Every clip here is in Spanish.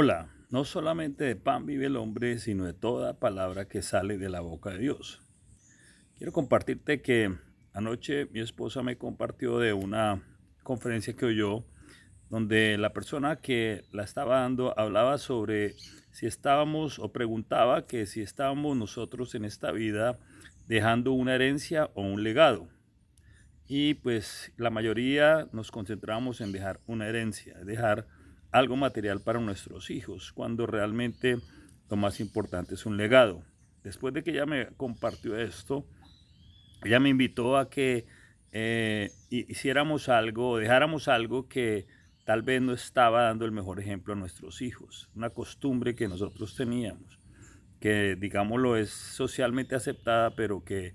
Hola, no solamente de pan vive el hombre, sino de toda palabra que sale de la boca de Dios. Quiero compartirte que anoche mi esposa me compartió de una conferencia que oyó donde la persona que la estaba dando hablaba sobre si estábamos o preguntaba que si estábamos nosotros en esta vida dejando una herencia o un legado. Y pues la mayoría nos concentramos en dejar una herencia, dejar algo material para nuestros hijos, cuando realmente lo más importante es un legado. Después de que ella me compartió esto, ella me invitó a que eh, hiciéramos algo, dejáramos algo que tal vez no estaba dando el mejor ejemplo a nuestros hijos, una costumbre que nosotros teníamos, que digámoslo es socialmente aceptada, pero que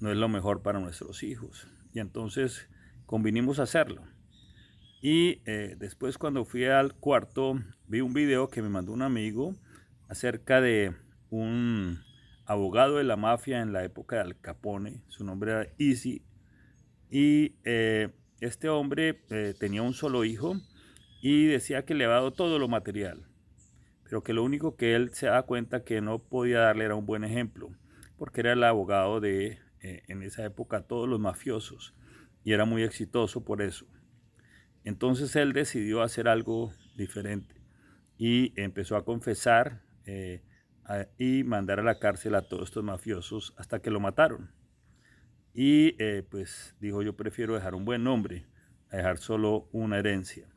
no es lo mejor para nuestros hijos. Y entonces convinimos a hacerlo. Y eh, después cuando fui al cuarto, vi un video que me mandó un amigo acerca de un abogado de la mafia en la época de Al Capone. Su nombre era Easy. Y eh, este hombre eh, tenía un solo hijo y decía que le había dado todo lo material. Pero que lo único que él se da cuenta que no podía darle era un buen ejemplo. Porque era el abogado de, en esa época, todos los mafiosos. Y era muy exitoso por eso. Entonces él decidió hacer algo diferente y empezó a confesar eh, y mandar a la cárcel a todos estos mafiosos hasta que lo mataron. Y eh, pues dijo, yo prefiero dejar un buen nombre a dejar solo una herencia.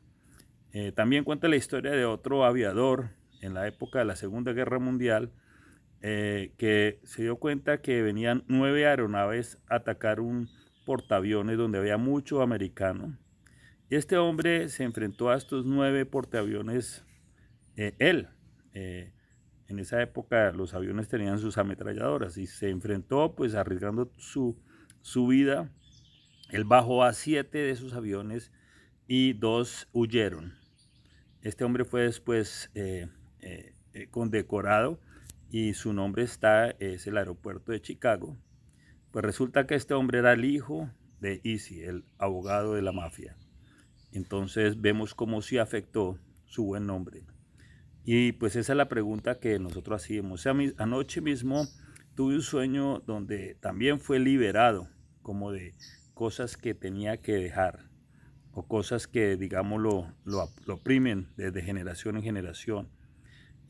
Eh, también cuenta la historia de otro aviador en la época de la Segunda Guerra Mundial que se dio cuenta que venían nueve aeronaves a atacar un portaaviones donde había mucho americano este hombre se enfrentó a estos nueve portaaviones, eh, él. Eh, en esa época los aviones tenían sus ametralladoras y se enfrentó pues arriesgando su, su vida. Él bajó a siete de esos aviones y dos huyeron. Este hombre fue después eh, condecorado y su nombre está, es el aeropuerto de Chicago. Pues resulta que este hombre era el hijo de Easy, el abogado de la mafia. Entonces vemos cómo sí afectó su buen nombre. Y pues esa es la pregunta que nosotros hacíamos. anoche mismo tuve un sueño donde también fue liberado como de cosas que tenía que dejar o cosas que, digamos, lo, lo, oprimen desde generación en generación.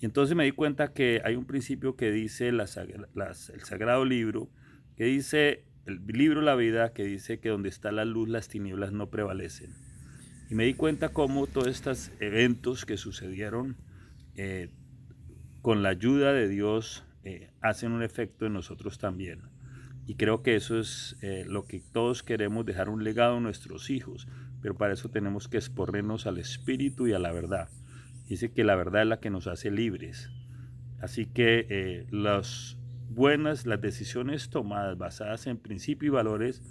Y entonces me di cuenta que hay un principio que dice el Sagrado Libro, que dice, el libro La Vida, que dice que donde está la luz las tinieblas no prevalecen. Y me di cuenta cómo todos estos eventos que sucedieron eh, con la ayuda de Dios eh, hacen un efecto en nosotros también. Y creo que eso es eh, lo que todos queremos, dejar un legado a nuestros hijos. Pero para eso tenemos que exponernos al Espíritu y a la verdad. Dice que la verdad es la que nos hace libres. Así que las buenas, las decisiones tomadas basadas en principios y valores,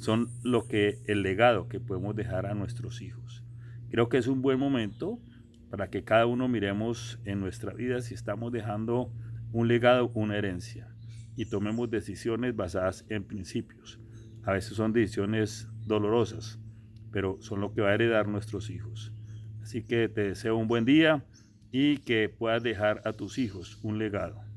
son lo que el legado que podemos dejar a nuestros hijos. Creo que es un buen momento para que cada uno miremos en nuestra vida si estamos dejando un legado, una herencia y tomemos decisiones basadas en principios. A veces son decisiones dolorosas, pero son lo que va a heredar nuestros hijos. Así que te deseo un buen día y que puedas dejar a tus hijos un legado.